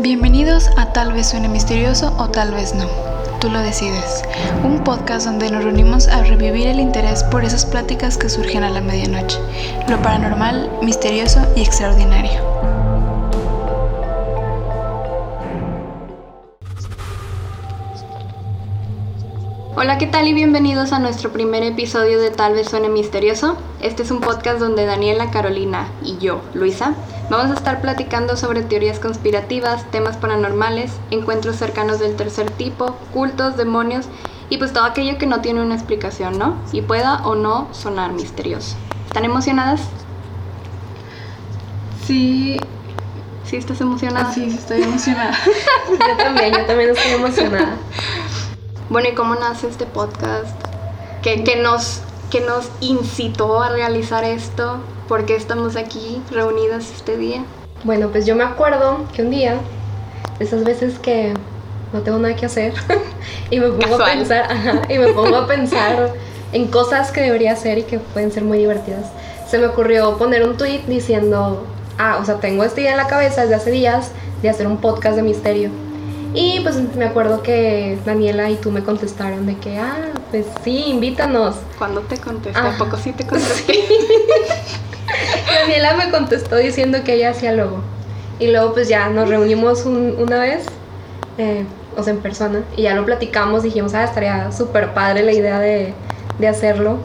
Bienvenidos a Tal vez suene misterioso o tal vez no. Tú lo decides. Un podcast donde nos reunimos a revivir el interés por esas pláticas que surgen a la medianoche. Lo paranormal, misterioso y extraordinario. Hola, ¿qué tal y bienvenidos a nuestro primer episodio de Tal vez suene misterioso? Este es un podcast donde Daniela, Carolina y yo, Luisa, Vamos a estar platicando sobre teorías conspirativas, temas paranormales, encuentros cercanos del tercer tipo, cultos, demonios y pues todo aquello que no tiene una explicación, ¿no? Y pueda o no sonar misterioso. ¿Están emocionadas? Sí. ¿Sí estás emocionada? Sí, sí, estoy emocionada. yo también, yo también estoy emocionada. Bueno, ¿y cómo nace este podcast? ¿Qué, qué nos, qué nos incitó a realizar esto? ¿Por qué estamos aquí reunidas este día? Bueno, pues yo me acuerdo que un día, esas veces que no tengo nada que hacer y me pongo a pensar, y me pongo a pensar en cosas que debería hacer y que pueden ser muy divertidas. Se me ocurrió poner un tweet diciendo, ah, o sea, tengo esta idea en la cabeza desde hace días de hacer un podcast de misterio. Y pues me acuerdo que Daniela y tú me contestaron de que, ah, pues sí, invítanos. ¿Cuándo te contesté? ¿A poco sí te contesté? Daniela me contestó diciendo que ella hacía logo. Y luego pues ya nos reunimos una vez, eh, o sea, en persona, y ya lo platicamos, dijimos, ah, estaría súper padre la idea de, hacerlo.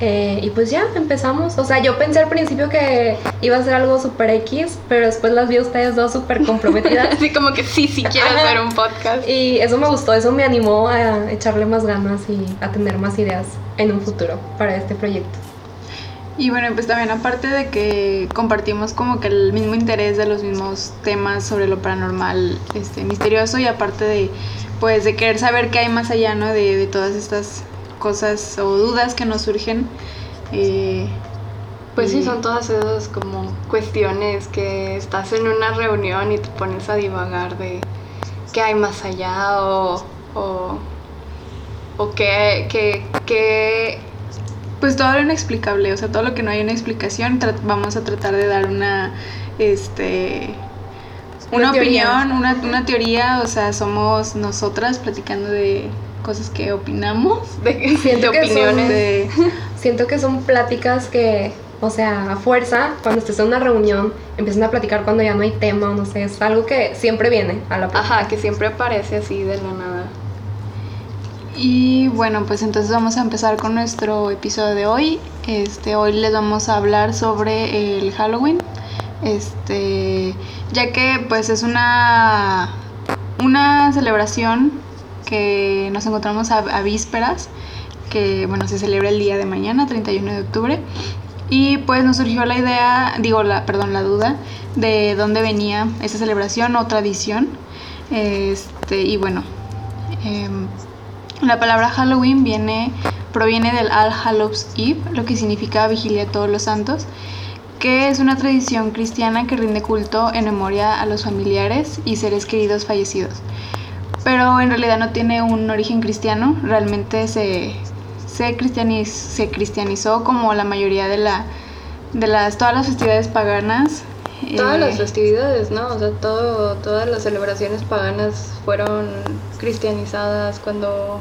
Eh, y pues ya empezamos. O sea, yo pensé al principio que iba a ser algo súper X, pero después las vi a ustedes dos súper comprometidas. Así como que sí, sí quiero hacer un podcast. Y eso me gustó, eso me animó a echarle más ganas y a tener más ideas en un futuro para este proyecto. Y bueno, pues también aparte de que compartimos como que el mismo interés de los mismos temas sobre lo paranormal, este, misterioso y aparte de pues de querer saber qué hay más allá, ¿no? De, todas estas cosas o dudas que nos surgen. Eh, pues sí, son todas esas como cuestiones que estás en una reunión y te pones a divagar de qué hay más allá o, o, o qué, qué, qué pues todo lo inexplicable, o sea, todo lo que no hay una explicación, vamos a tratar de dar una, este, una, opinión, una, una, teoría, o sea, somos nosotras platicando de cosas que opinamos, de, siento opiniones. siento que son pláticas que, o sea, a fuerza, cuando estés en una reunión, empiezan a platicar cuando ya no hay tema, no sé, es algo que siempre viene a la plática. Ajá, que siempre aparece así de la nada. Y bueno, pues entonces vamos a empezar con nuestro episodio de hoy. Este, hoy les vamos a hablar sobre el Halloween. Este, ya que pues es una una celebración que nos encontramos a, vísperas, que bueno, se celebra el día de mañana, 31 de octubre. Y pues nos surgió la idea, digo, la, perdón, la duda de dónde venía esa celebración o tradición. Este, y bueno, eh, la palabra Halloween viene, proviene del All Hallows Eve, lo que significa vigilia de todos los santos, que es una tradición cristiana que rinde culto en memoria a los familiares y seres queridos fallecidos. Pero en realidad no tiene un origen cristiano, realmente se, se, cristianizó como la mayoría de, de las, todas las festividades paganas Todas las eh, festividades, ¿no? O sea, todo, todas las celebraciones paganas fueron cristianizadas cuando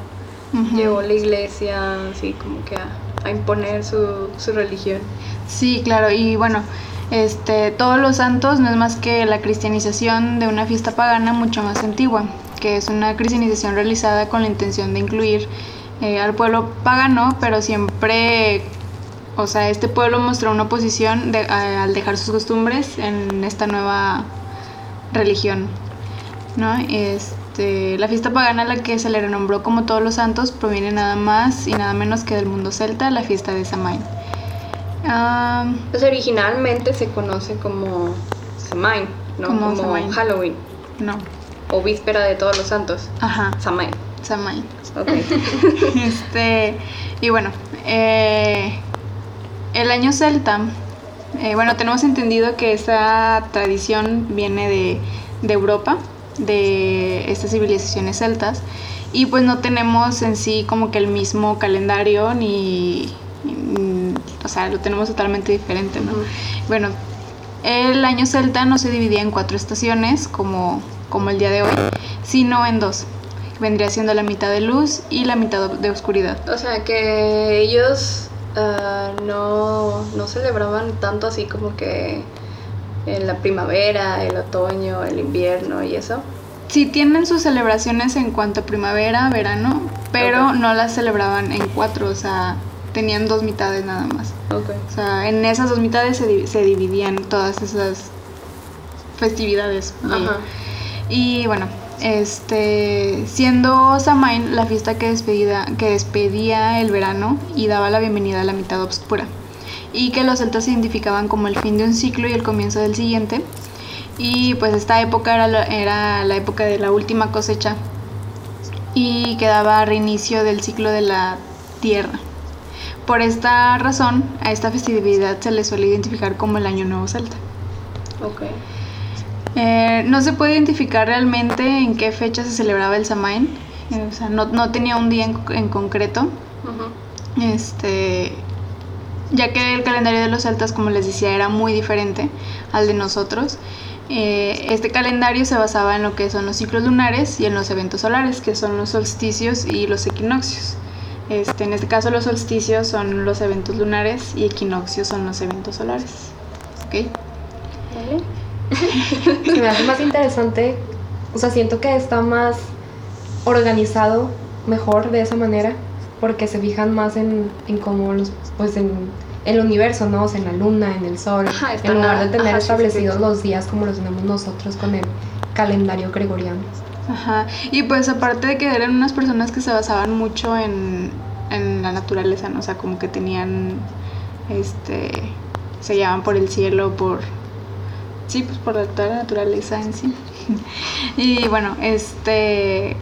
llegó la iglesia, así como que a, imponer su, su, religión. Sí, claro, y bueno, este, todos los santos no es más que la cristianización de una fiesta pagana mucho más antigua, que es una cristianización realizada con la intención de incluir eh, al pueblo pagano, pero siempre o sea, este pueblo mostró una oposición al dejar sus costumbres en esta nueva religión. ¿no? Este, la fiesta pagana a la que se le renombró como todos los santos proviene nada más y nada menos que del mundo celta, la fiesta de Samhain. pues originalmente se conoce como Samhain, ¿no? Como, Halloween. No. O víspera de todos los santos. Ajá. Samhain. Samhain. Ok. este, y bueno, eh, el año celta, eh, bueno, tenemos entendido que esa tradición viene de, Europa, de estas civilizaciones celtas, y pues no tenemos en sí como que el mismo calendario ni, o sea, lo tenemos totalmente diferente, ¿no? Bueno, El año celta no se dividía en cuatro estaciones como, como el día de hoy, sino en dos. Vendría siendo la mitad de luz y la mitad de oscuridad. O sea que ellos ah, no, no celebraban tanto así como que en la primavera, el otoño, el invierno y eso. Sí tienen sus celebraciones en cuanto a primavera, verano, pero no las celebraban en cuatro, o sea, tenían dos mitades nada más. Okay. O sea, en esas dos mitades se, se dividían todas esas festividades. Ajá. Y bueno, este, siendo Samain la fiesta que, despedida, que despedía el verano y daba la bienvenida a la mitad oscura, y que los celtas identificaban como el fin de un ciclo y el comienzo del siguiente, y pues esta época era la, era la época de la última cosecha y que daba reinicio del ciclo de la tierra. Por esta razón, a esta festividad se le suele identificar como el Año Nuevo Celta. Ok. Eh, no se puede identificar realmente en qué fecha se celebraba el Samain, eh, o sea, no, no tenía un día en, en concreto. Este, ya que el calendario de los celtas, como les decía, era muy diferente al de nosotros. Eh, este calendario se basaba en lo que son los ciclos lunares y en los eventos solares, que son los solsticios y los equinoccios. Este, en este caso los solsticios son los eventos lunares y equinoccios son los eventos solares. Se me hace más interesante, o sea, siento que está más organizado, mejor de esa manera, porque se fijan más en, en cómo los, pues en el universo, ¿no? O sea, en la luna, en el sol, Ajá, en lugar de tener ajá, sí, sí, establecidos sí. los días como los tenemos nosotros con el calendario gregoriano. Ajá. Y pues aparte de que eran unas personas que se basaban mucho en, en la naturaleza, ¿no? O sea, como que tenían, este, se guiaban por el cielo, por, sí, pues por la- toda la naturaleza en sí. y bueno, este,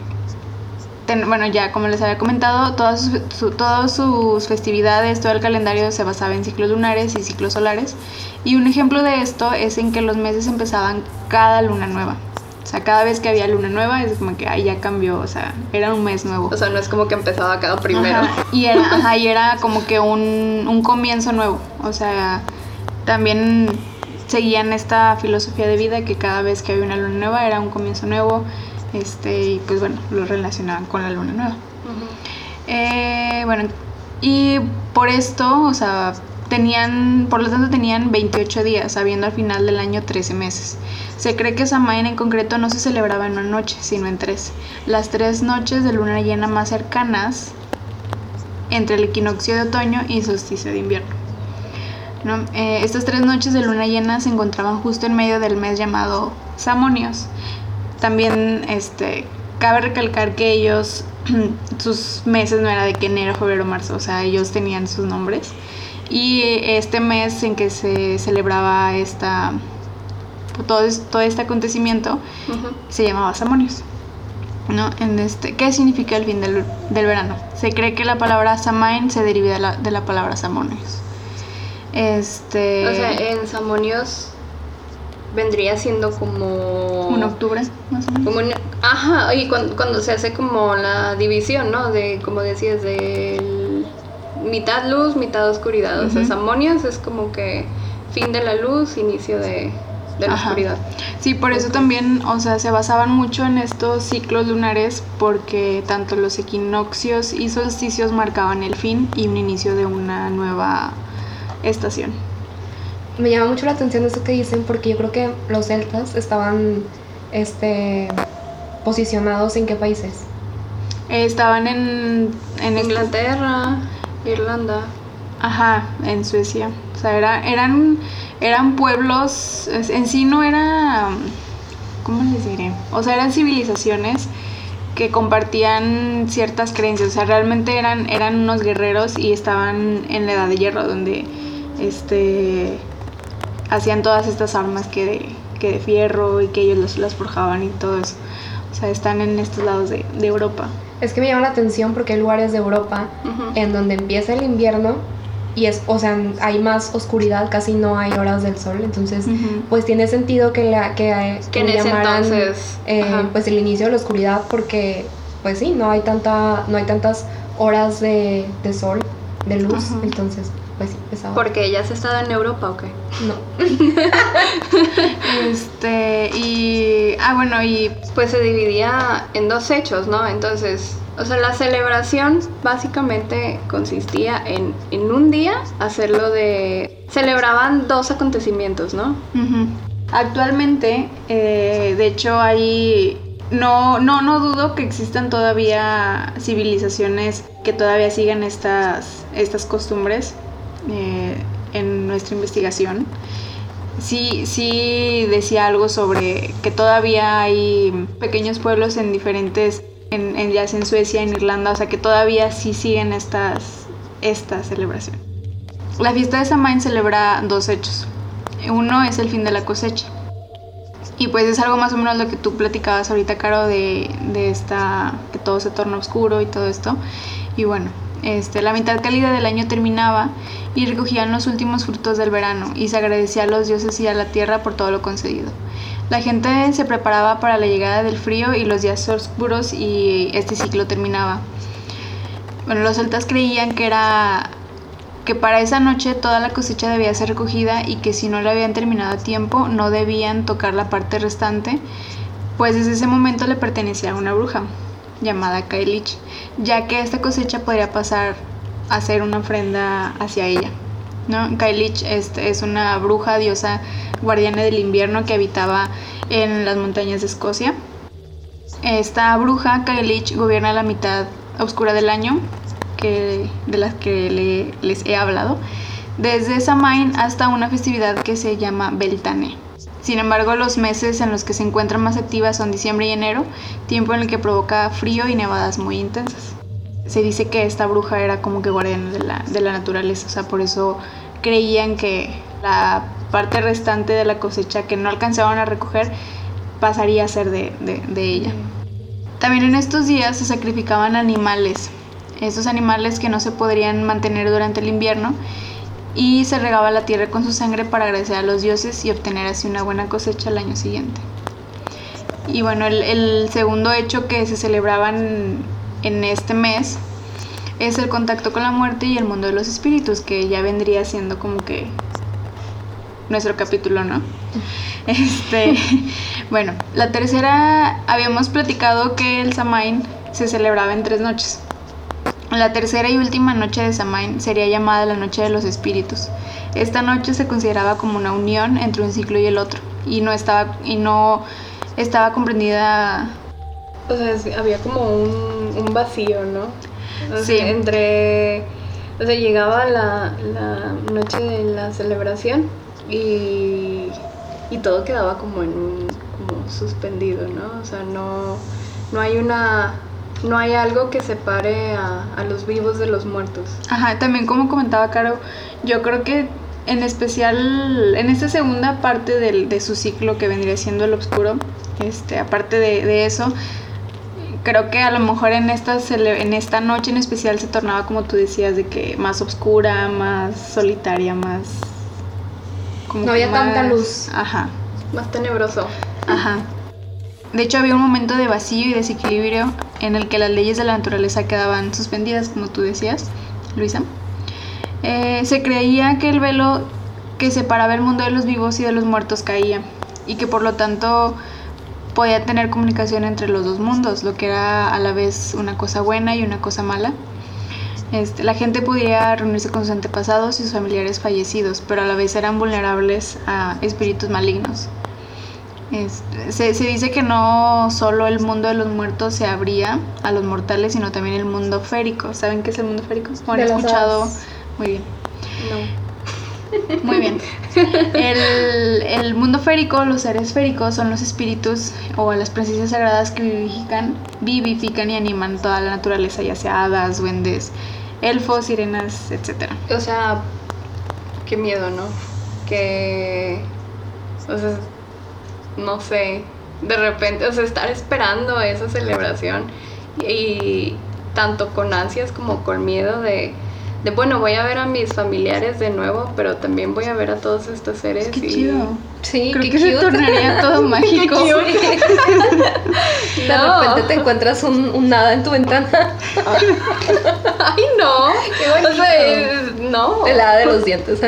bueno, ya como les había comentado, todas sus, su- todas sus festividades, todo el calendario se basaba en ciclos lunares y ciclos solares. Y un ejemplo de esto es en que los meses empezaban cada luna nueva. O sea, cada vez que había luna nueva es como que ahí ya cambió, o sea, era un mes nuevo. O sea, no es como que empezaba cada primero. Ajá, Y era, ajá, y era como que un, un comienzo nuevo. O sea, también seguían esta filosofía de vida que cada vez que había una luna nueva era un comienzo nuevo. Este, y pues bueno, lo relacionaban con la luna nueva. Eh, bueno, y por esto, o sea, tenían, por lo tanto tenían 28 días, habiendo al final del año 13 meses. Se cree que Samain en concreto no se celebraba en una noche, sino en tres. Las tres noches de luna llena más cercanas entre el equinoccio de otoño y solsticio de invierno. ¿No? Eh, estas tres noches de luna llena se encontraban justo en medio del mes llamado Samonios. También este, cabe recalcar que ellos, sus meses no era de que enero, febrero, marzo, o sea, ellos tenían sus nombres. Y este mes en que se celebraba esta, todo, es- todo este acontecimiento se llamaba Samonios. ¿no? En este, ¿Qué significa el fin del, del verano? Se cree que la palabra Samain se deriva de la, de la palabra Samonios. Este, O sea, en Samonios vendría siendo como... un octubre, más o menos. Como un- ajá, y cuando, cuando se hace como la división, ¿no? De, como decías, de mitad luz, mitad oscuridad. O sea. Samonios es como que fin de la luz, inicio de, de la Ajá. oscuridad. Sí, por eso también, o sea, se basaban mucho en estos ciclos lunares porque tanto los equinoccios y solsticios marcaban el fin y un inicio de una nueva estación. Me llama mucho la atención eso que dicen porque yo creo que los celtas estaban este, posicionados en qué países. Eh, estaban en, en Inglaterra, Irlanda. Ajá, en Suecia. O sea, era- eran, eran pueblos, en sí no era, ¿cómo les diré? O sea, eran civilizaciones que compartían ciertas creencias. O sea, realmente eran, eran unos guerreros y estaban en la edad de hierro, donde este hacían todas estas armas que de, que de fierro y que ellos las, las forjaban y todo eso. O sea, están en estos lados de, de Europa. Es que me llama la atención porque hay lugares de Europa en donde empieza el invierno y es, o sea, hay más oscuridad, casi no hay horas del sol, entonces pues tiene sentido que la que, Que en le ese llamaran, entonces, eh, pues el inicio de la oscuridad porque pues sí, no hay tanta no hay tantas horas de, de sol, de luz, entonces pues sí, pesaba. Porque ella has estado en Europa, ¿ok? No. Este, y. Ah, bueno, y. Pues se dividía en dos hechos, ¿no? Entonces, o sea, la celebración básicamente consistía en, en un día hacerlo de... Celebraban dos acontecimientos, ¿no? Actualmente, eh, de hecho, hay. No, no, no dudo que existan todavía civilizaciones que todavía sigan estas, estas costumbres eh, en nuestra investigación. Sí, sí decía algo sobre que todavía hay pequeños pueblos en diferentes, en, en- ya en Suecia, en Irlanda, o sea que todavía sí siguen estas, esta celebración. La fiesta de Samhain celebra dos hechos. Uno es el fin de la cosecha. Y pues es algo más o menos lo que tú platicabas ahorita, Caro, de, de esta, que todo se torna oscuro y todo esto. Y bueno, este, la mitad cálida del año terminaba y recogían los últimos frutos del verano y se agradecía a los dioses y a la tierra por todo lo concedido. La gente se preparaba para la llegada del frío y los días oscuros y este ciclo terminaba. Bueno, los celtas creían que era que para esa noche toda la cosecha debía ser recogida y que si no la habían terminado a tiempo no debían tocar la parte restante, pues desde ese momento le pertenecía a una bruja llamada Kailich, ya que esta cosecha podría pasar a ser una ofrenda hacia ella. ¿no? Kailich es una bruja diosa guardiana del invierno que habitaba en las montañas de Escocia. Esta bruja, Kailich, gobierna la mitad oscura del año, que, de las que le- les he hablado, desde Samhain hasta una festividad que se llama Beltane. Sin embargo, los meses en los que se encuentra más activa son diciembre y enero, tiempo en el que provoca frío y nevadas muy intensas. Se dice que esta bruja era como que guardiana de la, de la naturaleza, o sea, por eso creían que la parte restante de la cosecha que no alcanzaban a recoger pasaría a ser de, de- de ella. También en estos días se sacrificaban animales, estos animales que no se podrían mantener durante el invierno, y se regaba la tierra con su sangre para agradecer a los dioses y obtener así una buena cosecha el año siguiente. Y bueno, el, el segundo hecho que se celebraban en este mes es el contacto con la muerte y el mundo de los espíritus, que ya vendría siendo como que nuestro capítulo, ¿no? Este, bueno, la tercera, habíamos platicado que el Samhain se celebraba en tres noches. La tercera y última noche de Samhain sería llamada la Noche de los Espíritus. Esta noche se consideraba como una unión entre un ciclo y el otro y no estaba y no estaba comprendida O sea, había como un, un vacío, ¿no? O sea, Sí. entre... O sea, llegaba la, la noche de la celebración y, y todo quedaba como en un... como suspendido, ¿no? O sea, no, no hay una... No hay algo que separe a, a los vivos de los muertos. Ajá, también como comentaba Caro, yo creo que en especial en esta segunda parte del, de su ciclo que vendría siendo el oscuro, este, aparte de, de eso, creo que a lo mejor en esta, en esta noche en especial se tornaba como tú decías, de que más oscura, más solitaria, más... como No había tanta luz. Ajá. Más tenebroso. Ajá. De hecho, había un momento de vacío y desequilibrio en el que las leyes de la naturaleza quedaban suspendidas, como tú decías, Luisa. Eh, se creía que el velo que separaba el mundo de los vivos y de los muertos caía y que por lo tanto podía tener comunicación entre los dos mundos, lo que era a la vez una cosa buena y una cosa mala. Este, la gente podía reunirse con sus antepasados y sus familiares fallecidos, pero a la vez eran vulnerables a espíritus malignos. Este, se, se dice que no solo el mundo de los muertos se abría a los mortales, sino también el mundo férico. ¿Saben qué es el mundo férico? ¿O han De las escuchado? Muy bien. No. Muy bien. El, el mundo férico, los seres féricos son los espíritus o las presencias sagradas que vivifican, vivifican y animan toda la naturaleza, ya sea hadas, duendes, elfos, sirenas, etc. O sea, qué miedo, ¿no? Que, o sea, no sé, de repente, o sea, estar esperando esa celebración y tanto con ansias como con miedo de, de bueno, voy a ver a mis familiares de nuevo, pero también voy a ver a todos estos seres. Qué y- chido. Sí, Creo qué que se tornaría todo mágico. De No. repente te encuentras un, un nada en tu ventana. Ay, no. Qué bonito. O sea, es- No. De la de los dientes.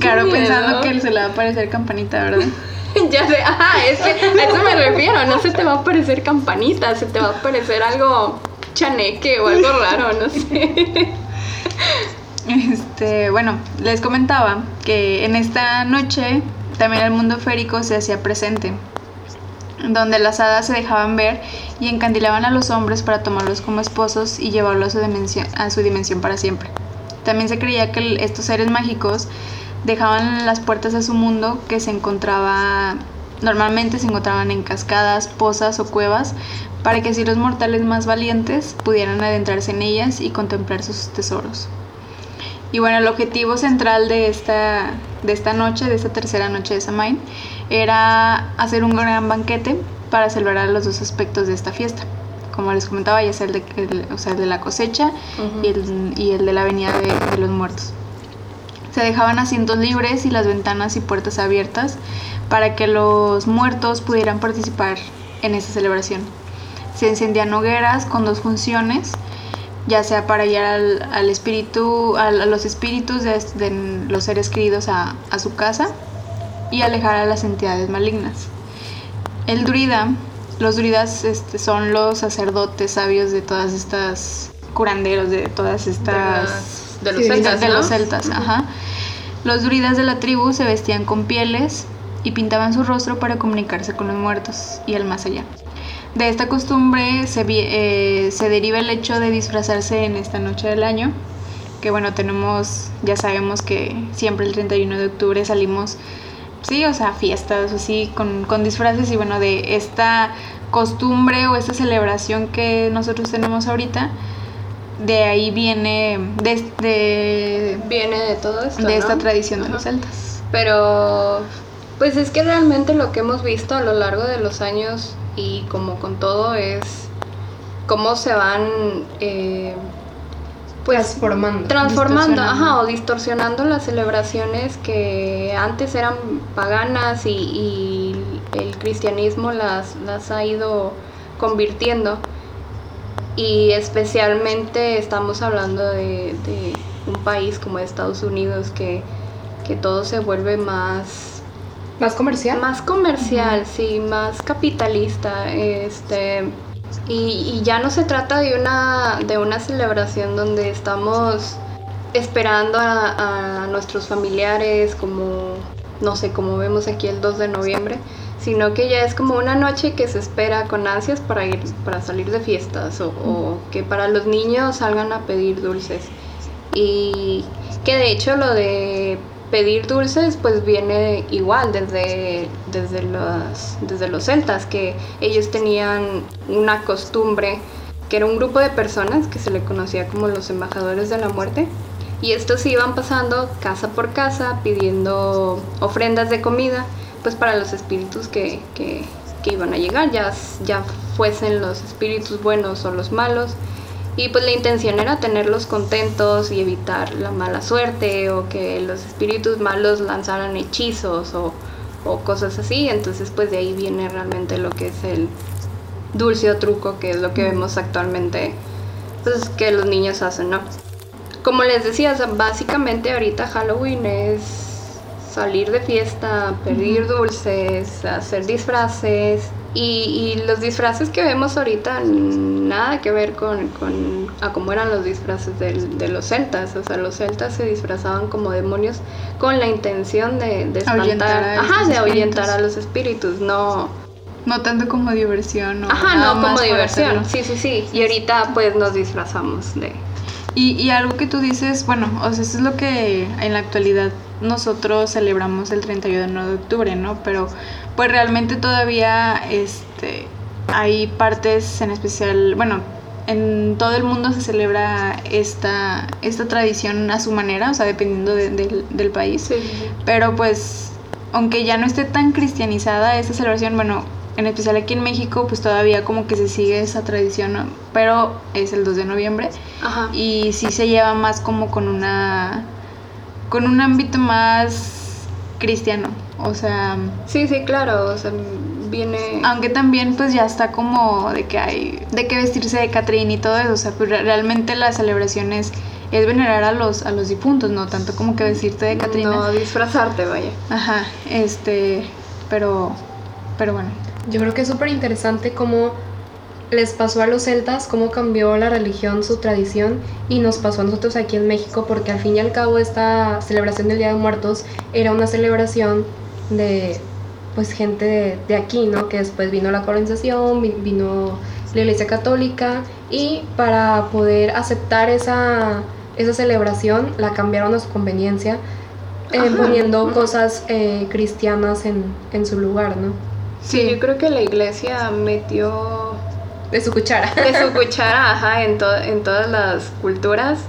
Claro, miedo. pensando que se le va a parecer campanita, ¿verdad? ya sé, ajá, es que a eso me refiero, no se te va a parecer campanita, se te va a parecer algo chaneque o algo raro, no sé. Este, bueno, les comentaba que en esta noche también el mundo férico se hacía presente, donde las hadas se dejaban ver y encandilaban a los hombres para tomarlos como esposos y llevarlos a su dimensión, a su dimensión para siempre. También se creía que estos seres mágicos dejaban las puertas a su mundo que se encontraba normalmente se encontraban en cascadas, pozas o cuevas para que así los mortales más valientes pudieran adentrarse en ellas y contemplar sus tesoros. Y bueno, el objetivo central de esta, de esta noche, de esta tercera noche de Samhain, era hacer un gran banquete para celebrar los dos aspectos de esta fiesta. Como les comentaba, ya sea el de, el- o sea, el de la cosecha y, el, y el de la venida de, de los muertos. Se dejaban asientos libres y las ventanas y puertas abiertas para que los muertos pudieran participar en esta celebración. Se encendían hogueras con dos funciones, ya sea para guiar al, al espíritu, a, los espíritus de, de los seres queridos a, a su casa y alejar a las entidades malignas. El druida, los druidas este, son los sacerdotes sabios de todas estas curanderos, de todas estas De los Sí, celtas, de ¿no? los celtas, ajá. Los druidas de la tribu se vestían con pieles y pintaban su rostro para comunicarse con los muertos y el más allá. De esta costumbre se, eh, se deriva el hecho de disfrazarse en esta noche del año, que bueno, tenemos, ya sabemos que siempre el 31 de octubre salimos, sí, o sea, fiestas así, con, con disfraces y bueno, de esta costumbre o esta celebración que nosotros tenemos ahorita, de ahí viene, de, de, Viene de todo esto. de esta ¿no? tradición de los celtas. Pero, pues es que realmente lo que hemos visto a lo largo de los años y como con todo es cómo se van, eh, pues, Transformando. transformando, ajá, o distorsionando las celebraciones que antes eran paganas y, y el cristianismo las, las ha ido convirtiendo. Y especialmente estamos hablando de, de un país como Estados Unidos que, que todo se vuelve más Más comercial. más comercial, sí, más capitalista, este y, y ya no se trata de una de una celebración donde estamos esperando a, a nuestros familiares como no sé, como vemos aquí el 2 de noviembre, sino que ya es como una noche que se espera con ansias para ir para salir de fiestas o, o que para los niños salgan a pedir dulces. Y que de hecho lo de pedir dulces pues viene igual desde, desde, los, desde los celtas, que ellos tenían una costumbre, que era un grupo de personas que se le conocía como los embajadores de la muerte. Y estos iban pasando casa por casa pidiendo ofrendas de comida, pues para los espíritus que, que, que iban a llegar, ya, ya fuesen los espíritus buenos o los malos. Y pues la intención era tenerlos contentos y evitar la mala suerte o que los espíritus malos lanzaran hechizos o, o cosas así. Entonces pues de ahí viene realmente lo que es el dulce o truco, que es lo que vemos actualmente, pues que los niños hacen, ¿no? Como les decía, básicamente ahorita Halloween es salir de fiesta, pedir dulces, hacer disfraces. Y, y los disfraces que vemos ahorita nada que ver con, con a cómo eran los disfraces del- de los celtas. O sea, los celtas se disfrazaban como demonios con la intención de, de espantar, a ajá, de ahuyentar a los espíritus, no, No tanto como diversión. o ajá, nada no como diversión. hacerlo. Sí, sí, sí. Y ahorita pues nos disfrazamos de Y, y algo que tú dices, bueno, o sea, eso es lo que en la actualidad nosotros celebramos el 31 de octubre, ¿no? Pero pues realmente todavía este, hay partes en especial, bueno, en todo el mundo se celebra esta, esta tradición a su manera, o sea, dependiendo de- del- del país. Sí. Pero pues, aunque ya no esté tan cristianizada esta celebración, bueno, en especial aquí en México, pues todavía como que se sigue esa tradición, ¿no? pero es el 2 de noviembre Ajá. y sí se lleva más como con una con un ámbito más cristiano, o sea, Sí, sí, claro, o sea, viene... aunque también pues ya está como de que hay de que vestirse de Catrín y todo eso, o sea, pues re- realmente las celebraciones es venerar a los, a los difuntos, no tanto como que decirte de Catrina. No, disfrazarte, vaya. Ajá, este, pero, pero bueno. Yo creo que es súper interesante cómo les pasó a los celtas, cómo cambió la religión, su tradición, y nos pasó a nosotros aquí en México, porque al fin y al cabo esta celebración del Día de Muertos era una celebración de pues gente de, aquí, ¿no? Que después vino la colonización, vino la Iglesia Católica, y para poder aceptar esa, esa celebración la cambiaron a su conveniencia, eh, poniendo cosas eh, cristianas en, en su lugar, ¿no? Sí, yo creo que la iglesia metió de su cuchara. De su cuchara, ajá, en, en todas las culturas.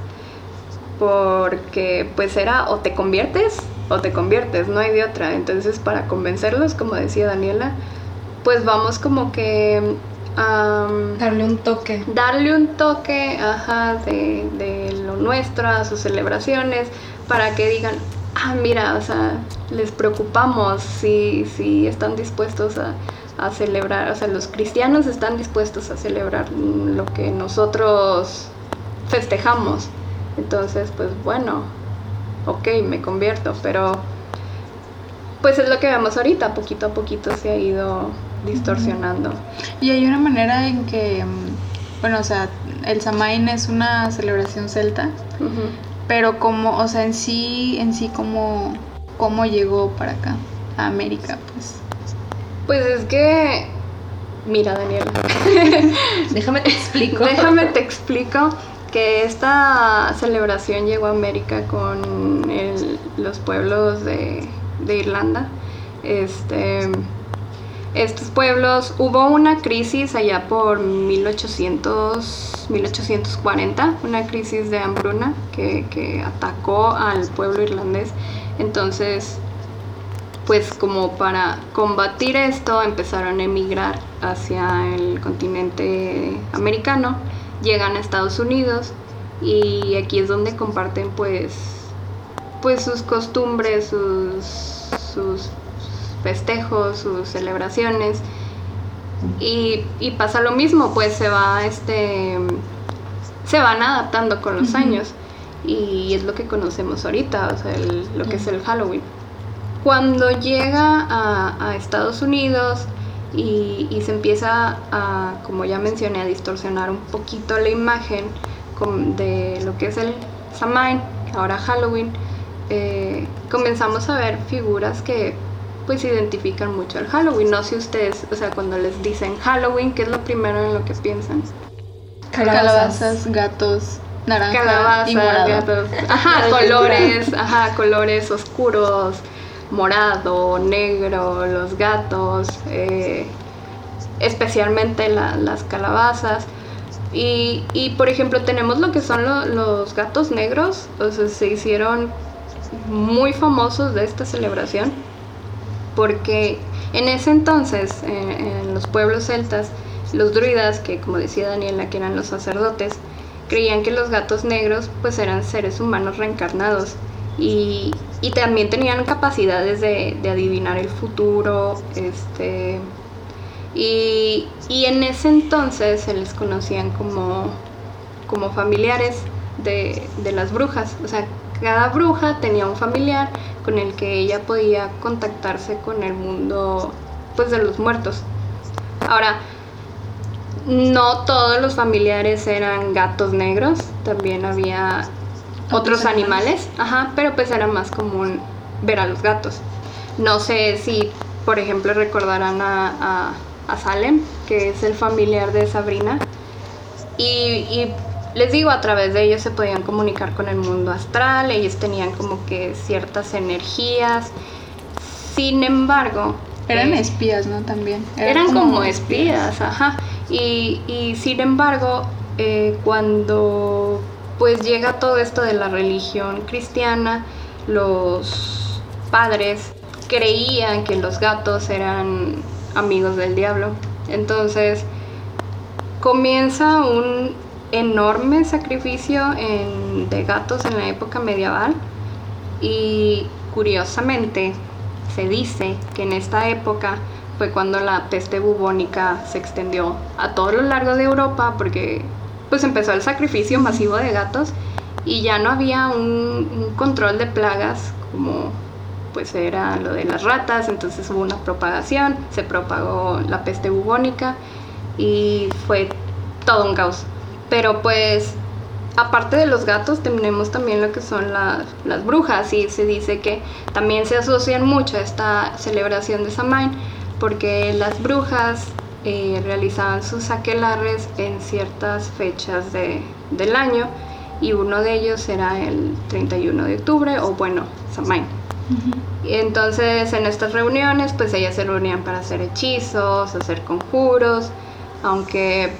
Porque pues era o te conviertes o te conviertes, no hay de otra. Entonces para convencerlos, como decía Daniela, pues vamos como que... darle un toque. Darle un toque, ajá, de, de lo nuestro, a sus celebraciones, para que digan, ah, mira, o sea, les preocupamos si, si están dispuestos a, a celebrar, o sea, los cristianos están dispuestos a celebrar lo que nosotros festejamos. Entonces, pues bueno, ok, me convierto, pero pues es lo que vemos ahorita, poquito a poquito se ha ido distorsionando. Y hay una manera en que, bueno, o sea, el Samain es una celebración celta, pero como, o sea, en sí, en sí, como, cómo llegó para acá, a América, pues. Pues es que, mira Daniela, déjame te explico. Déjame te explico que esta celebración llegó a América con los pueblos de, Irlanda. Este, estos pueblos, hubo una crisis allá por 1800, 1840, una crisis de hambruna que, que atacó al pueblo irlandés. Entonces pues como para combatir esto empezaron a emigrar hacia el continente americano, llegan a Estados Unidos y aquí es donde comparten pues, pues sus costumbres, sus, sus festejos, sus celebraciones. Y, pasa lo mismo, pues se va este se van adaptando con los años y es lo que conocemos ahorita, o sea, lo que es el Halloween. Cuando llega a, Estados Unidos y, se empieza a, como ya mencioné, a distorsionar un poquito la imagen de lo que es el Samhain, ahora Halloween, eh, comenzamos a ver figuras que pues identifican mucho al Halloween. No sé ustedes, o sea, cuando les dicen Halloween, ¿qué es lo primero en lo que piensan? Calabazas, gatos, naranja Calabazas, gatos. Ajá, colores, ajá, colores oscuros, morado, negro, los gatos, eh, especialmente las calabazas. Y, por ejemplo tenemos lo que son los gatos negros, o sea, se hicieron muy famosos de esta celebración, porque en ese entonces, en los pueblos celtas, los druidas, que como decía Daniela, que eran los sacerdotes, creían que los gatos negros pues eran seres humanos reencarnados y, también tenían capacidades de, adivinar el futuro, este, y, en ese entonces se les conocían como, como familiares de, las brujas, o sea, cada bruja tenía un familiar con el que ella podía contactarse con el mundo pues de los muertos. Ahora, no todos los familiares eran gatos negros, también había otros animales, ajá, pero pues era más común ver a los gatos. No sé si, por ejemplo, recordarán a, Salem, que es el familiar de Sabrina, y, les digo, a través de ellos se podían comunicar con el mundo astral, ellos tenían como que ciertas energías, sin embargo... Eran eh, espías, ¿no? También. Eran, como, espías, ajá. Y, y, sin embargo, eh, cuando pues llega todo esto de la religión cristiana, los padres creían que los gatos eran amigos del diablo. Entonces comienza un enorme sacrificio de gatos en la época medieval y curiosamente se dice que en esta época fue cuando la peste bubónica se extendió a todo lo largo de Europa porque pues empezó el sacrificio masivo de gatos y ya no había un, control de plagas como pues era lo de las ratas, entonces hubo una propagación, se propagó la peste bubónica y fue todo un caos. Pero pues aparte de los gatos tenemos también lo que son las brujas y se dice que también se asocian mucho a esta celebración de Samain porque las brujas eh, realizaban sus aquelarres en ciertas fechas del año y uno de ellos era el 31 de octubre o bueno, Samhain. Y entonces en estas reuniones pues ellas se reunían para hacer hechizos, hacer conjuros, aunque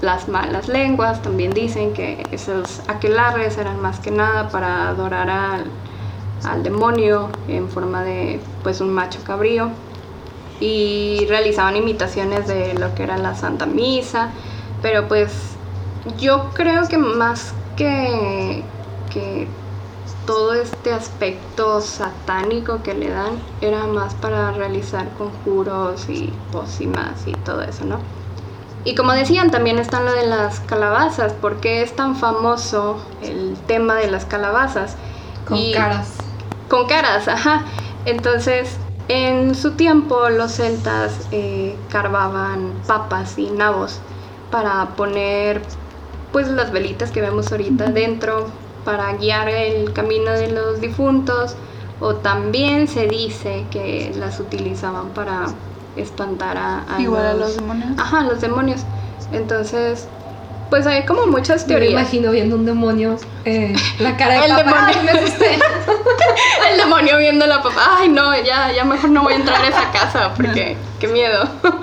las malas lenguas también dicen que esos aquelarres eran más que nada para adorar al, al demonio en forma de pues un macho cabrío y realizaban imitaciones de lo que era la Santa Misa, pero pues yo creo que más que, todo este aspecto satánico que le dan era más para realizar conjuros y pócimas y todo eso, ¿no? Y como decían, también están lo de las calabazas. ¿Por qué es tan famoso el tema de las calabazas? Con caras. Con caras, ajá. Entonces, en su tiempo los celtas eh, carvaban papas y nabos para poner pues las velitas que vemos ahorita dentro para guiar el camino de los difuntos. O también se dice que las utilizaban para espantar a, igual a los demonios. Ajá los demonios. Entonces pues hay como muchas teorías. me imagino viendo un demonio, eh, la cara de el Demonio. me asusté. el demonio viendo la papá. Ay, no, ya, ya mejor no voy a entrar a esa casa porque qué miedo.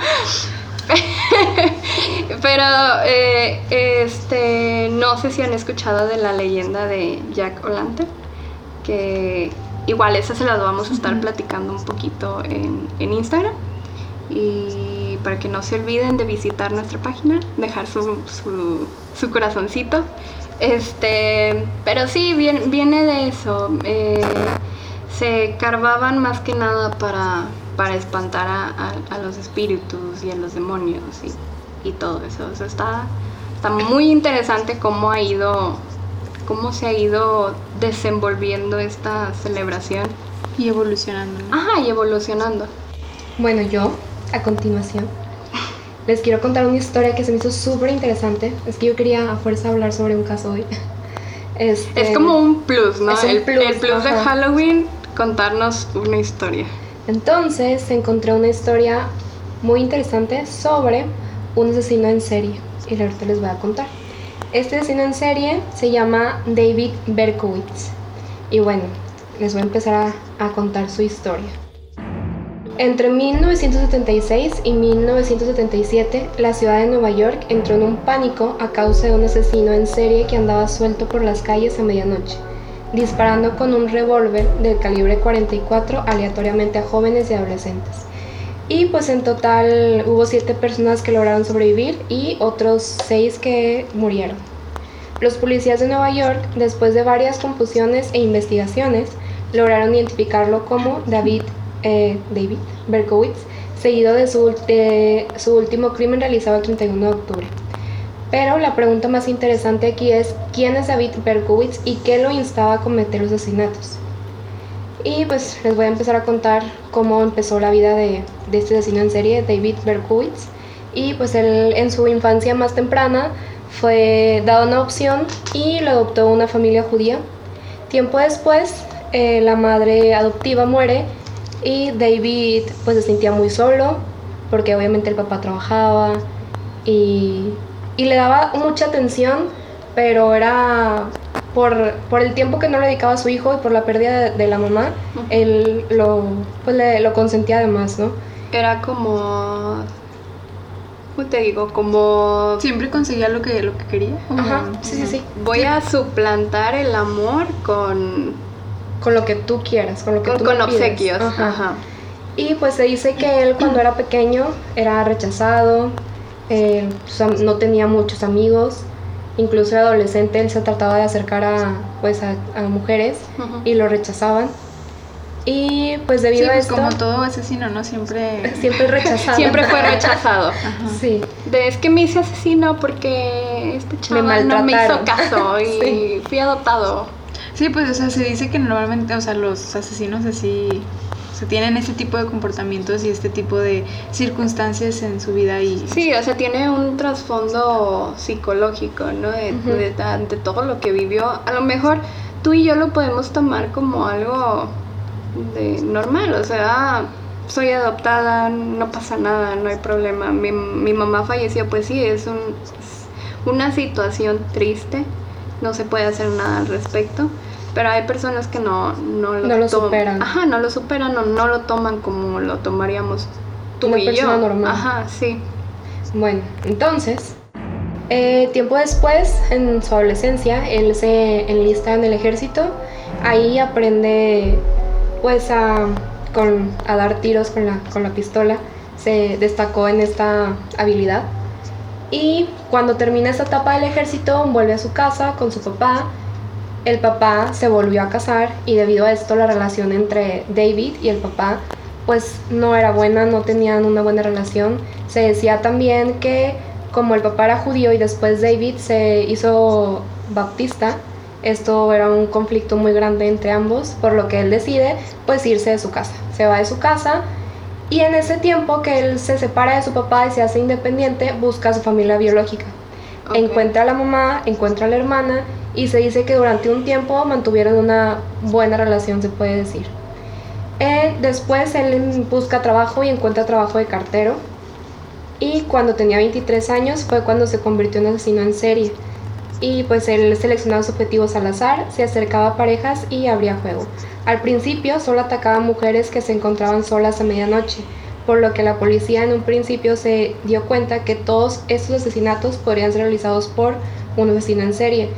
Pero eh, este no sé si han escuchado de la leyenda de Jack O'Lantern, que igual esa se las vamos a estar platicando un poquito en, en Instagram. Y para que no se olviden de visitar nuestra página, dejar su, su, corazoncito. Este, pero sí, viene, viene de eso. Eh, se carvaban más que nada para, para espantar a, los espíritus y a los demonios y, todo eso. está, está muy interesante cómo ha ido, cómo se ha ido desenvolviendo esta celebración. Y evolucionando. Ajá, y evolucionando. Bueno, yo a continuación, les quiero contar una historia que se me hizo súper interesante. Es que yo quería a fuerza hablar sobre un caso hoy. Este, es como un plus, ¿no? el, plus, el plus de Halloween, contarnos una historia. Entonces encontré una historia muy interesante sobre un asesino en serie. Y ahorita les voy a contar. Este asesino en serie se llama David Berkowitz. Y bueno, les voy a empezar a contar su historia. Entre 1976 y 1977, la ciudad de Nueva York entró en un pánico a causa de un asesino en serie que andaba suelto por las calles a medianoche, disparando con un revólver del calibre 44 aleatoriamente a jóvenes y adolescentes. Y pues en total hubo siete personas que lograron sobrevivir y otros seis que murieron. Los policías de Nueva York, después de varias confusiones e investigaciones, lograron identificarlo como David eh, David Berkowitz, seguido de su, su último crimen realizado el 31 de octubre. Pero la pregunta más interesante aquí es, ¿quién es David Berkowitz y qué lo instaba a cometer los asesinatos? Y pues les voy a empezar a contar cómo empezó la vida de, este asesino en serie, David Berkowitz. Y pues él en su infancia más temprana fue dado una opción y lo adoptó una familia judía. Tiempo después, eh, la madre adoptiva muere y David pues se sentía muy solo porque obviamente el papá trabajaba y, y le daba mucha atención, pero era por, por, el tiempo que no le dedicaba a su hijo y por la pérdida de, la mamá, él lo, pues le, lo consentía además, ¿no? Era como ¿cómo te digo? Como... Siempre conseguía lo que, lo que quería. Ajá, sí, sí, sí. Voy a suplantar el amor con con lo que tú quieras, con lo que con, tú Con obsequios. Ajá. Y pues se dice que él cuando era pequeño era rechazado, eh, no tenía muchos amigos, incluso era adolescente él se trataba de acercar a, pues, a, mujeres y lo rechazaban. Y pues debido a pues esto... como todo asesino, ¿no? Siempre... Siempre rechazado. Siempre fue rechazado. Sí. De, es que me hice asesino porque que este chaval no me hizo caso y fui adoptado. Sí, pues, o sea, se dice que normalmente, o sea, los asesinos así se tienen ese tipo de comportamientos y este tipo de circunstancias en su vida y... Sí, o sea, tiene un trasfondo psicológico, ¿no? De, de, todo lo que vivió. A lo mejor tú y yo lo podemos tomar como algo de normal, o sea, soy adoptada, no pasa nada, no hay problema. Mi, mi mamá falleció, pues sí, es, un, una situación triste, no se puede hacer nada al respecto. Pero hay personas que no, no lo, superan. Ajá, no lo superan o no lo toman como lo tomaríamos tú Una y persona yo. normal. Ajá, sí. Bueno, entonces, eh, tiempo después, en su adolescencia, él se enlista en el ejército. Ahí aprende, pues, a con, a dar tiros con la, con la pistola. Se destacó en esta habilidad. Y cuando termina esta etapa del ejército, vuelve a su casa con su papá. El papá se volvió a casar y debido a esto la relación entre David y el papá pues no era buena, no tenían una buena relación. Se decía también que como el papá era judío y después David se hizo baptista, esto era un conflicto muy grande entre ambos, por lo que él decide pues irse de su casa. Se va de su casa y en ese tiempo que él se separa de su papá y se hace independiente, busca a su familia biológica. Encuentra a la mamá, encuentra a la hermana y se dice que durante un tiempo mantuvieron una buena relación, se puede decir. Eh, después él busca trabajo y encuentra trabajo de cartero. Y cuando tenía 23 años fue cuando se convirtió en asesino en serie y pues él seleccionaba objetivos al azar, se acercaba a parejas y abría juego. Al principio solo atacaba mujeres que se encontraban solas a medianoche, por lo que la policía en un principio se dio cuenta que todos estos asesinatos podrían ser realizados por un asesino en serie,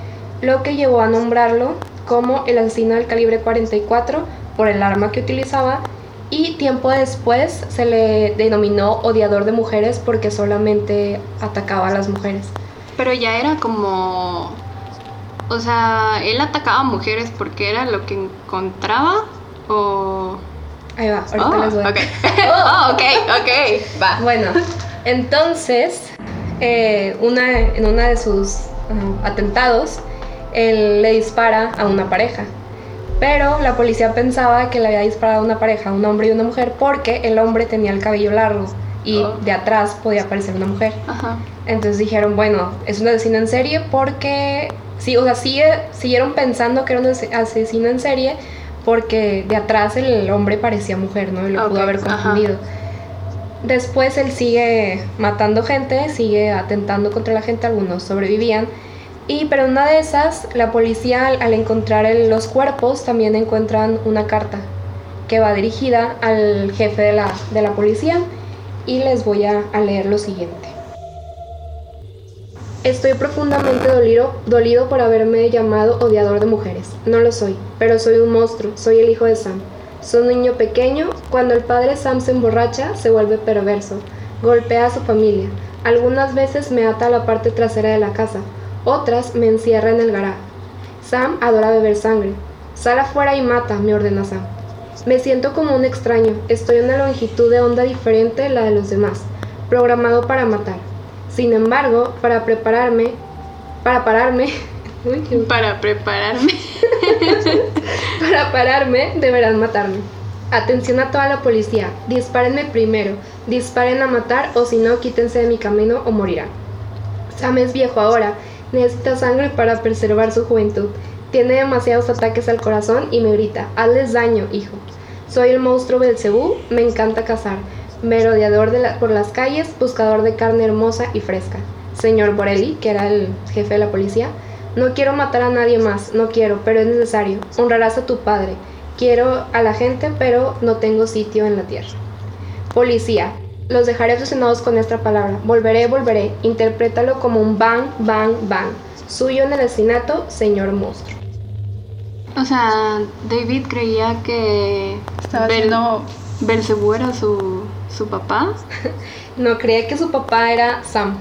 lo que llevó a nombrarlo como el asesino del calibre 44 por el arma que utilizaba y tiempo después se le denominó odiador de mujeres porque solamente atacaba a las mujeres. Pero ya era como. O sea, él atacaba a mujeres porque era lo que encontraba o. Ahí va, ahorita oh, les voy. Okay. oh, ok, ok, va. Bueno, entonces, eh, una, en uno de sus atentados, él le dispara a una pareja. Pero la policía pensaba que le había disparado a una pareja, un hombre y una mujer, porque el hombre tenía el cabello largo y oh. de atrás podía aparecer una mujer. Ajá. Entonces dijeron, bueno, es un asesino en serie porque, sí, o sea, sigue, siguieron pensando que era un asesino en serie porque de atrás el hombre parecía mujer, ¿no? Y lo pudo haber confundido. Después él sigue matando gente, sigue atentando contra la gente, algunos sobrevivían. Y pero una de esas, la policía al, encontrar los cuerpos también encuentran una carta que va dirigida al jefe de la, de la policía y les voy a leer lo siguiente. Estoy profundamente dolido, dolido por haberme llamado odiador de mujeres. No lo soy, pero soy un monstruo, soy el hijo de Sam. Soy un niño pequeño, cuando el padre Sam se emborracha, se vuelve perverso, golpea a su familia. Algunas veces me ata a la parte trasera de la casa, otras me encierra en el garaje. Sam adora beber sangre. Sal afuera y mata, me ordena Sam. Me siento como un extraño, estoy en una longitud de onda diferente de la de los demás, programado para matar. Sin embargo, para prepararme, para pararme, para prepararme, para pararme, deberán matarme. Atención a toda la policía, dispárenme primero, disparen a matar o si no, quítense de mi camino o morirán. Sam es viejo ahora, necesita sangre para preservar su juventud. Tiene demasiados ataques al corazón y me grita, hazles daño, hijo. Soy el monstruo Belcebú, me encanta cazar merodeador de por las calles, buscador de carne hermosa y fresca. Señor Borelli, que era el jefe de la policía, no quiero matar a nadie más, no quiero, pero es necesario. Honrarás a tu padre. Quiero a la gente, pero no tengo sitio en la tierra. Policía, los dejaré obsesionados con esta palabra. Volveré, volveré. Interprétalo como un bang, bang, bang. Suyo en el asesinato, señor monstruo. O sea, David creía que estaba haciendo Belcebú era su ¿Su papá? no, creía que su papá era Sam.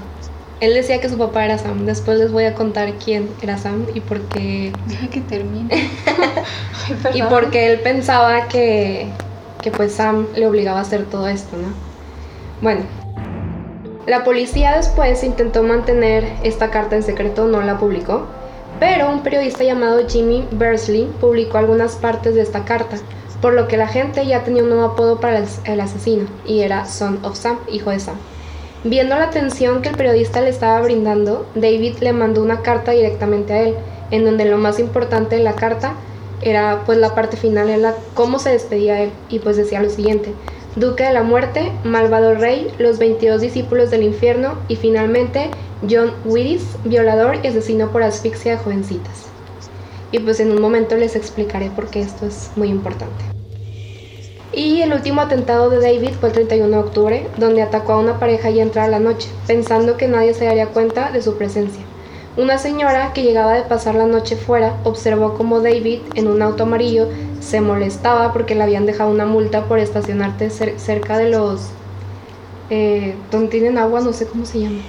Él decía que su papá era Sam. Después les voy a contar quién era Sam y por qué. Deja que termine. y porque él pensaba que, que pues Sam le obligaba a hacer todo esto, ¿no? Bueno, La policía después intentó mantener esta carta en secreto, no la publicó, pero un periodista llamado Jimmy Bersley publicó algunas partes de esta carta, por lo que la gente ya tenía un nuevo apodo para el asesino, y era Son of Sam, hijo de Sam. Viendo la atención que el periodista le estaba brindando, David le mandó una carta directamente a él, en donde lo más importante de la carta era pues la parte final, era cómo se despedía él, y pues decía lo siguiente, Duque de la Muerte, Malvado Rey, los 22 discípulos del infierno y finalmente John Willis, violador y asesino por asfixia de jovencitas. Y pues en un momento les explicaré por qué esto es muy importante. Y el último atentado de David fue el 31 de octubre, donde atacó a una pareja y entró a la noche, pensando que nadie se daría cuenta de su presencia. Una señora que llegaba de pasar la noche fuera observó cómo David, en un auto amarillo, se molestaba porque le habían dejado una multa por estacionarte cerca de los... Eh, donde tienen agua, no sé cómo se llama.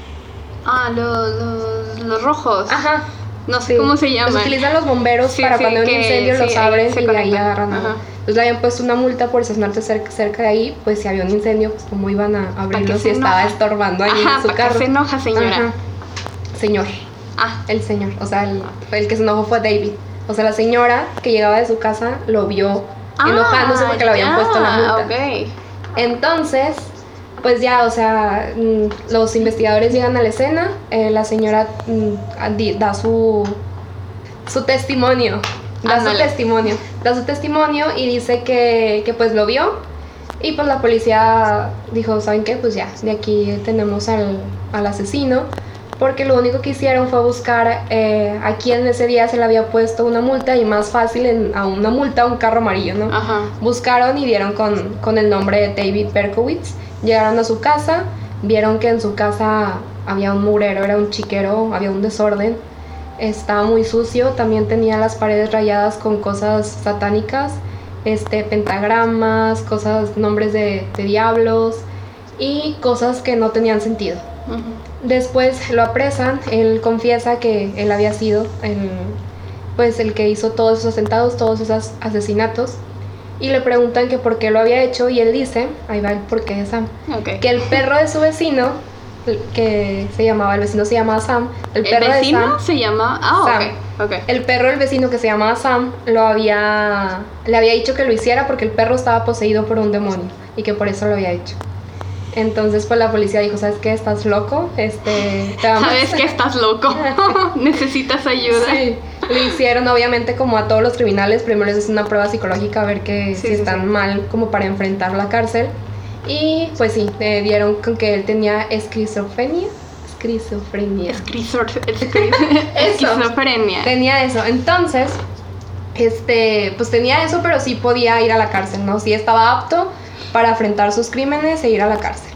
Ah, los, los, rojos. Ajá. No sé cómo se llama. Los utilizan los bomberos para cuando hay un incendio los abren y de ahí agarran agua. Entonces le habían puesto una multa por estacionarte cerca, cerca de ahí, pues si había un incendio, pues cómo iban a abrirlo si estaba estorbando ahí en su carro. se enoja, señora. Señor. Ah. El señor. O sea, el, el, que se enojó fue David. O sea, la señora que llegaba de su casa lo vio ah, enojándose porque le habían puesto la multa. Okay. Entonces, pues ya, o sea, mm, los investigadores llegan a la escena, eh, la señora mm, da su, su testimonio da su testimonio, da su testimonio y dice que, que, pues lo vio y pues la policía dijo, ¿saben qué? Pues ya, de aquí tenemos al, al asesino porque lo único que hicieron fue buscar eh, a quién ese día se le había puesto una multa y más fácil en, a una multa a un carro amarillo, ¿no? Ajá. Buscaron y dieron con, con el nombre de David Berkowitz, llegaron a su casa, vieron que en su casa había un murero, era un chiquero, había un desorden estaba muy sucio, también tenía las paredes rayadas con cosas satánicas, este, pentagramas, cosas, nombres de, diablos y cosas que no tenían sentido. Después lo apresan, él confiesa que él había sido el, pues, el que hizo todos esos atentados, todos esos asesinatos. Y le preguntan que por qué lo había hecho y él dice, ahí va el porqué de Sam, que el perro de su vecino que se llamaba, el vecino se llamaba Sam. El, perro vecino de Sam, se llama. Ah, Okay, El perro del vecino que se llamaba Sam lo había. Le había dicho que lo hiciera porque el perro estaba poseído por un demonio y que por eso lo había hecho. Entonces, pues la policía dijo: ¿Sabes qué? ¿Estás loco? Este. ¿Sabes que estás loco? Necesitas ayuda. Sí. Lo hicieron, obviamente, como a todos los criminales. Primero les hacen una prueba psicológica a ver que si están mal, como para enfrentar la cárcel. Y pues sí, me dieron con que él tenía esquizofrenia. Esquizofrenia. Esquizofrenia. Tenía eso. Entonces, este, pues tenía eso, pero sí podía ir a la cárcel, ¿no? Sí estaba apto para enfrentar sus crímenes e ir a la cárcel.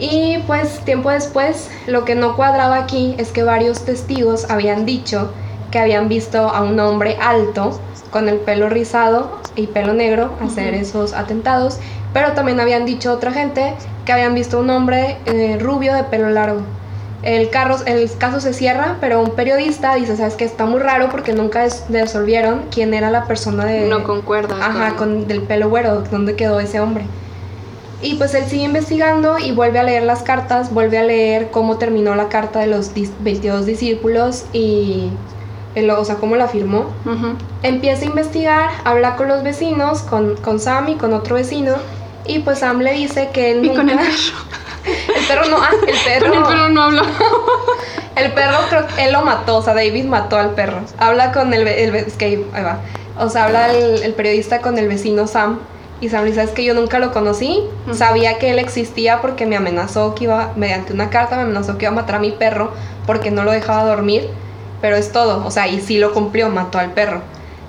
Y pues tiempo después, lo que no cuadraba aquí es que varios testigos habían dicho que habían visto a un hombre alto con el pelo rizado y pelo negro hacer esos atentados pero también habían dicho otra gente que habían visto un hombre eh, rubio de pelo largo. El, carro, el caso se cierra, pero un periodista dice, ¿sabes qué? Está muy raro porque nunca resolvieron quién era la persona de... No concuerda. Ajá, con, del pelo güero, dónde quedó ese hombre. Y pues él sigue investigando y vuelve a leer las cartas, vuelve a leer cómo terminó la carta de los 22 discípulos y o sea, cómo la firmó. Empieza a investigar, habla con los vecinos, con, con Sam y con otro vecino, y pues Sam le dice que él nunca... con el perro. el perro no, ah, el perro... Con el perro no habló. el perro creo que él lo mató, o sea, David mató al perro. Habla con el... el es que ahí va. O sea, habla el, periodista con el vecino Sam y Sam dice, es que yo nunca lo conocí, sabía que él existía porque me amenazó que iba, mediante una carta me amenazó que iba a matar a mi perro porque no lo dejaba dormir, pero es todo, o sea, y sí lo cumplió, mató al perro.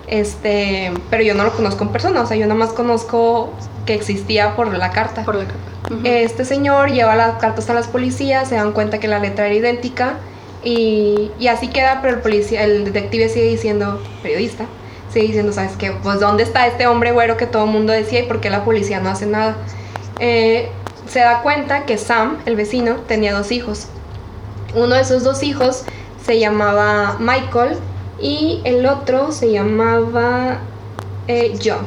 Este, pero yo no lo conozco en persona, o sea, yo nada más conozco que existía por la carta. Por la carta. Este señor lleva las cartas a las policías, se dan cuenta que la letra era idéntica y, y, así queda, pero el policía, el detective sigue diciendo, periodista, sigue diciendo, ¿sabes qué? Pues ¿dónde está este hombre güero que todo el mundo decía y por qué la policía no hace nada? Eh, se da cuenta que Sam, el vecino, tenía dos hijos. Uno de esos dos hijos se llamaba Michael y el otro se llamaba eh, John.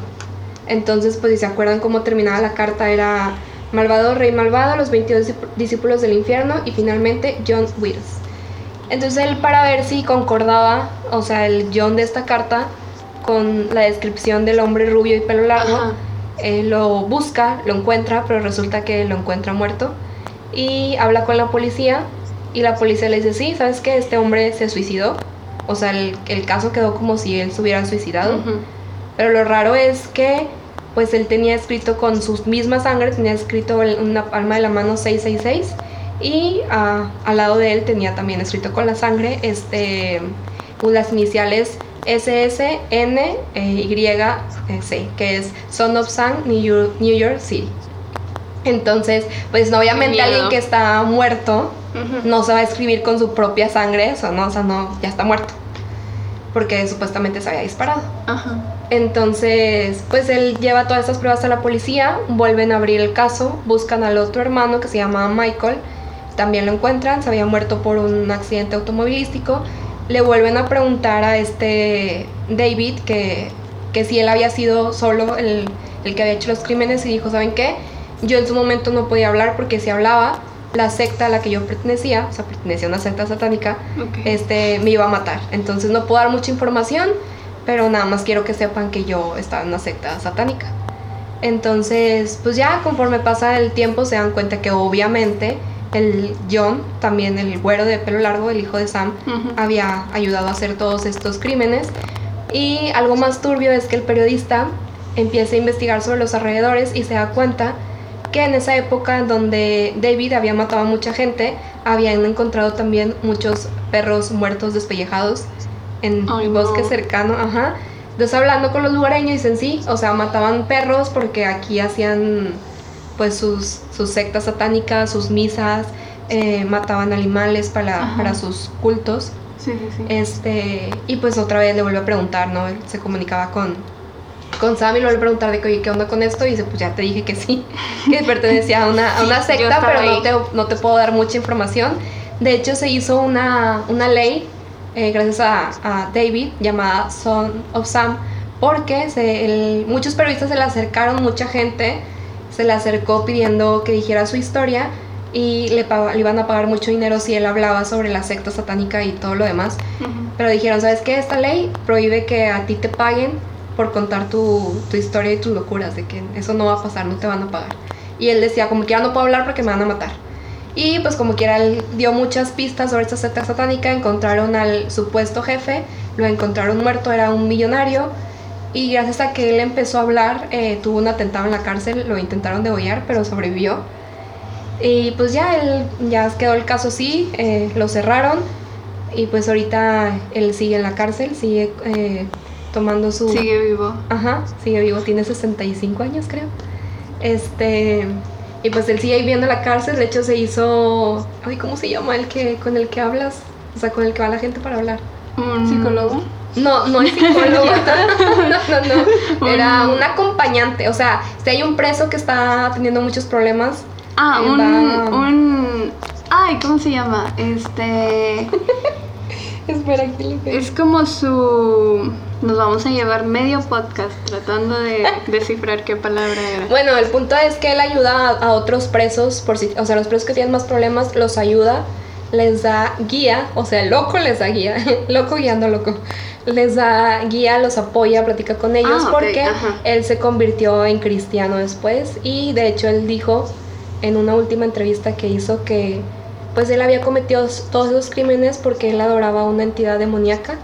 Entonces, pues si se acuerdan cómo terminaba la carta, era Malvado Rey Malvado, Los 22 Discípulos del Infierno y finalmente John Wills. Entonces él para ver si concordaba, o sea, el John de esta carta con la descripción del hombre rubio y pelo largo, eh, lo busca, lo encuentra, pero resulta que lo encuentra muerto y habla con la policía y la policía le dice, sí, ¿sabes qué? Este hombre se suicidó. O sea, el, caso quedó como si él se hubiera suicidado. Pero lo raro es que pues él tenía escrito con sus mismas sangre, tenía escrito una palma de la mano 666 y uh, al lado de él tenía también escrito con la sangre este, las iniciales SSNYC, eh, que es Son of Sun, New York, New York City. Entonces, pues obviamente alguien que está muerto no se va a escribir con su propia sangre, eso no, o sea, no, ya está muerto. Porque supuestamente se había disparado. Ajá. Entonces, pues él lleva todas estas pruebas a la policía, vuelven a abrir el caso, buscan al otro hermano que se llama Michael, también lo encuentran, se había muerto por un accidente automovilístico, le vuelven a preguntar a este David que, que si él había sido solo el, el que había hecho los crímenes y dijo, ¿saben qué? Yo en su momento no podía hablar porque si hablaba, la secta a la que yo pertenecía, o sea, pertenecía a una secta satánica, este, me iba a matar. Entonces no puedo dar mucha información, pero nada más quiero que sepan que yo estaba en una secta satánica. Entonces, pues ya conforme pasa el tiempo se dan cuenta que obviamente el John, también el güero de pelo largo, el hijo de Sam, había ayudado a hacer todos estos crímenes. Y algo más turbio es que el periodista empieza a investigar sobre los alrededores y se da cuenta que en esa época donde David había matado a mucha gente, habían encontrado también muchos perros muertos despellejados en el bosque cercano, ajá. Entonces hablando con los lugareños dicen sí, o sea, mataban perros porque aquí hacían pues sus, sus sectas satánicas, sus misas, eh, mataban animales para, para sus cultos. Sí, sí, sí. Este, y pues otra vez le vuelve a preguntar, ¿no? Él se comunicaba con, con Sam y le vuelve a preguntar de que, oye, ¿qué onda con esto? Y dice, pues ya te dije que sí, que pertenecía a una, a una secta, pero no te, no te, puedo dar mucha información. De hecho, se hizo una, una ley, eh, gracias a, a, David, llamada Son of Sam, porque se, muchos periodistas se le acercaron, mucha gente se le acercó pidiendo que dijera su historia y le, le, iban a pagar mucho dinero si él hablaba sobre la secta satánica y todo lo demás. Pero dijeron, ¿sabes qué? Esta ley prohíbe que a ti te paguen por contar tu, tu, historia y tus locuras, de que eso no va a pasar, no te van a pagar. Y él decía, como quiera no puedo hablar porque me van a matar. Y pues como quiera él dio muchas pistas sobre esta secta satánica, encontraron al supuesto jefe, lo encontraron muerto, era un millonario y gracias a que él empezó a hablar, eh, tuvo un atentado en la cárcel, lo intentaron degollar, pero sobrevivió. Y pues ya, él, ya quedó el caso así, eh, lo cerraron y pues ahorita él sigue en la cárcel, sigue eh, tomando su... Sigue vivo. Ajá, sigue vivo, tiene 65 años creo. Este... Y pues él sigue viviendo en la cárcel, de hecho se hizo... Ay, ¿cómo se llama el que con el que hablas? O sea, con el que va la gente para hablar. ¿Un psicólogo? No, no es psicólogo. no, no, no. Era un acompañante. O sea, si hay un preso que está teniendo muchos problemas. Ah, un, un. Ay, ¿cómo se llama? Este. Espera, aquí le Es como su. Nos vamos a llevar medio podcast tratando de descifrar qué palabra era. Bueno, el punto es que él ayuda a, otros presos, por si, o sea, los presos que tienen más problemas, los ayuda, les da guía, o sea, loco les da guía, loco guiando loco les da guía, los apoya, platica con ellos ah, porque él se convirtió en cristiano después y de hecho él dijo en una última entrevista que hizo que pues él había cometido todos esos crímenes porque él adoraba a una entidad demoníaca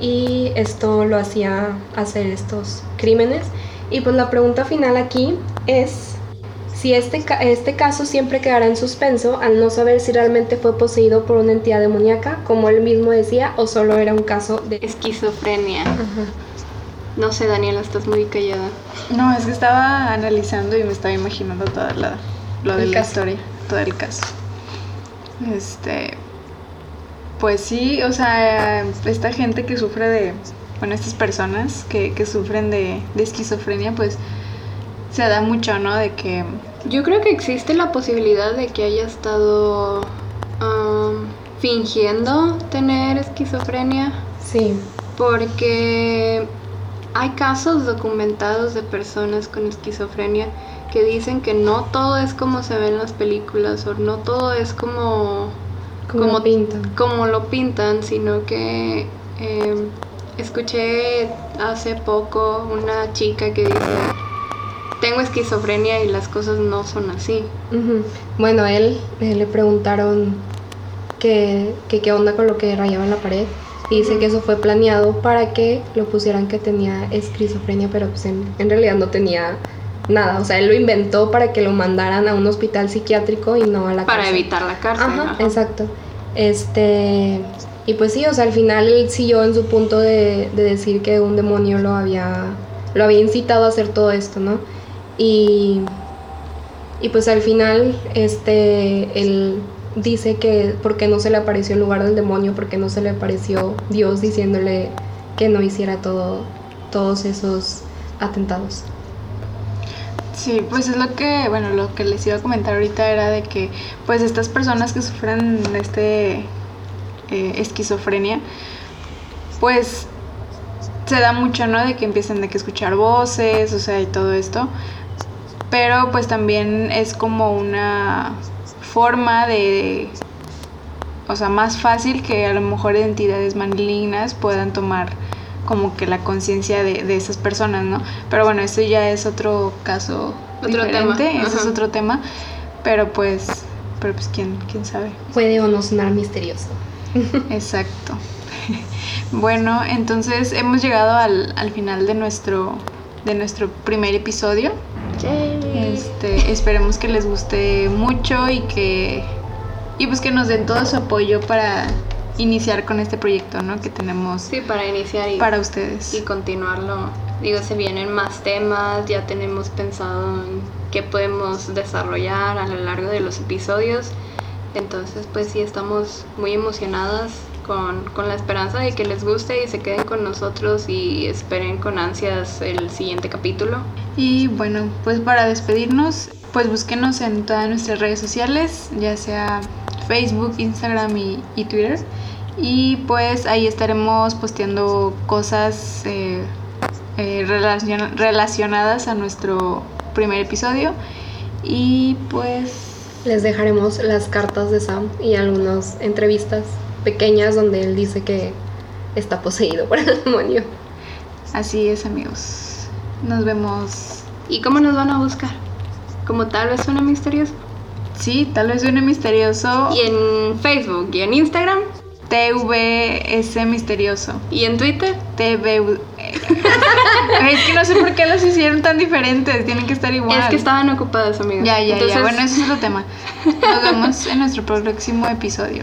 y esto lo hacía hacer estos crímenes y pues la pregunta final aquí es si este, este caso siempre quedará en suspenso al no saber si realmente fue poseído por una entidad demoníaca, como él mismo decía, o solo era un caso de esquizofrenia. No sé, Daniela, estás muy callada. No, es que estaba analizando y me estaba imaginando toda la, lo de la historia, todo el caso. Este, pues sí, o sea, esta gente que sufre de, bueno, estas personas que, que sufren de, de esquizofrenia, pues se da mucho, ¿no? De que yo creo que existe la posibilidad de que haya estado fingiendo tener esquizofrenia. Sí. Porque hay casos documentados de personas con esquizofrenia que dicen que no todo es como se ve en las películas o no todo es como Como lo pintan. como lo pintan, sino que eh, escuché hace poco una chica que dice tengo esquizofrenia y las cosas no son así. Ujú. Bueno, a él eh, le preguntaron que, que qué onda con lo que rayaba en la pared. Y dice que eso fue planeado para que lo pusieran que tenía esquizofrenia, pero pues en, en realidad no tenía nada. O sea, él lo inventó para que lo mandaran a un hospital psiquiátrico y no a la Para cárcel. evitar la cárcel. Ajá, ajá. exacto. Este. Y pues sí, o sea, al final él siguió en su punto de, de decir que un demonio lo había. lo había incitado a hacer todo esto, ¿no? Y. Y pues al final, este. él dice que por qué no se le apareció en lugar del demonio, porque no se le apareció Dios diciéndole que no hiciera todo. todos esos atentados. Sí, pues es lo que, bueno, lo que les iba a comentar ahorita era de que, pues estas personas que sufren este eh, esquizofrenia, pues se da mucho, ¿no? De que empiezan de que escuchar voces, o sea, y todo esto. Pero pues también es como una forma de, o sea, más fácil que a lo mejor entidades malignas puedan tomar como que la conciencia de, de esas personas, ¿no? Pero bueno, eso ya es otro caso Otro diferente, tema, ese es otro tema, pero pues, pero pues quién, quién sabe. Puede o no sonar misterioso. Exacto. Bueno, entonces hemos llegado al, al final de nuestro, de nuestro primer episodio. Este, esperemos que les guste mucho y que y pues que nos den todo su apoyo para iniciar con este proyecto, ¿no? Que tenemos Sí, para iniciar y, para ustedes. y continuarlo. Digo, se vienen más temas, ya tenemos pensado en qué podemos desarrollar a lo largo de los episodios. Entonces, pues sí, estamos muy emocionadas con, con la esperanza de que les guste y se queden con nosotros y esperen con ansias el siguiente capítulo. Y bueno, pues para despedirnos, pues búsquenos en todas nuestras redes sociales, ya sea Facebook, Instagram y, y Twitter. Y pues ahí estaremos posteando cosas eh, eh, relacion- relacionadas a nuestro primer episodio. Y pues Les dejaremos las cartas de Sam y algunas entrevistas pequeñas donde él dice que está poseído por el demonio. así es amigos. Nos vemos. ¿Y cómo nos van a buscar? Como tal vez suena misterioso. Sí, tal vez suene misterioso. Y en Facebook y en Instagram TVS misterioso. y en Twitter. TV. es que no sé por qué los hicieron tan diferentes. Tienen que estar igual. Es que estaban ocupadas, amigos. Ya, ya, Entonces, ya. Bueno, ese es otro tema. Nos vemos en nuestro próximo episodio.